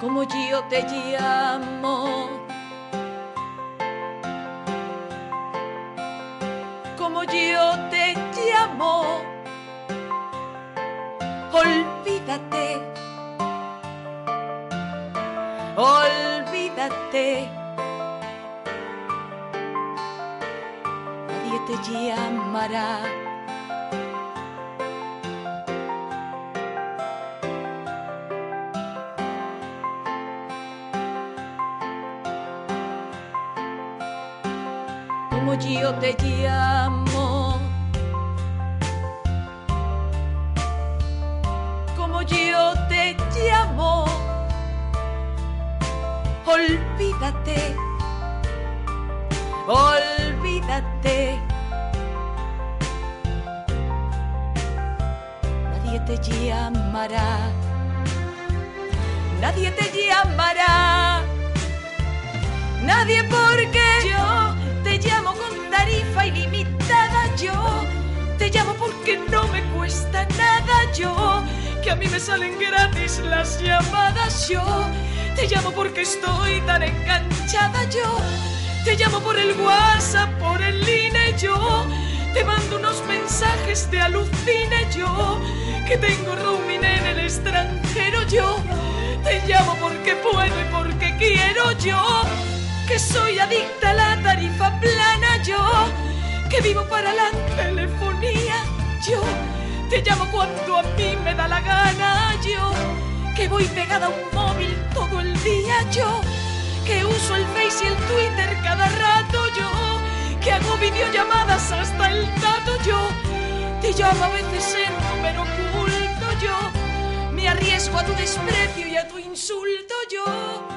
como yo te llamo. Como yo te llamo. Olvídate. Olvídate. Nadie te llamará. Como yo te llamo. Como yo te llamo. Olvídate. Olvídate. Nadie te llamará. Nadie te llamará. Nadie porque mí me salen gratis las llamadas yo. Te llamo porque estoy tan enganchada yo. Te llamo por el WhatsApp, por el INE yo. Te mando unos mensajes de alucine yo. Que tengo roaming en el extranjero yo. Te llamo porque puedo y porque quiero yo que soy adicta a la tarifa plana yo, que vivo para la telefonía yo, te llamo cuando a mí me da la gana yo, que voy pegada a un móvil todo el día yo, que uso el Face y el Twitter cada rato yo, que hago videollamadas hasta el dato yo, te llamo a veces en número oculto yo, me arriesgo a tu desprecio y a tu insulto yo.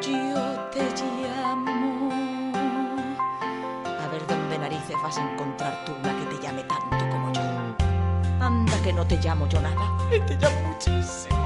Yo te llamo. A ver dónde narices vas a encontrar tú una que te llame tanto como yo. Anda que no te llamo yo nada. Te llamo muchísimo.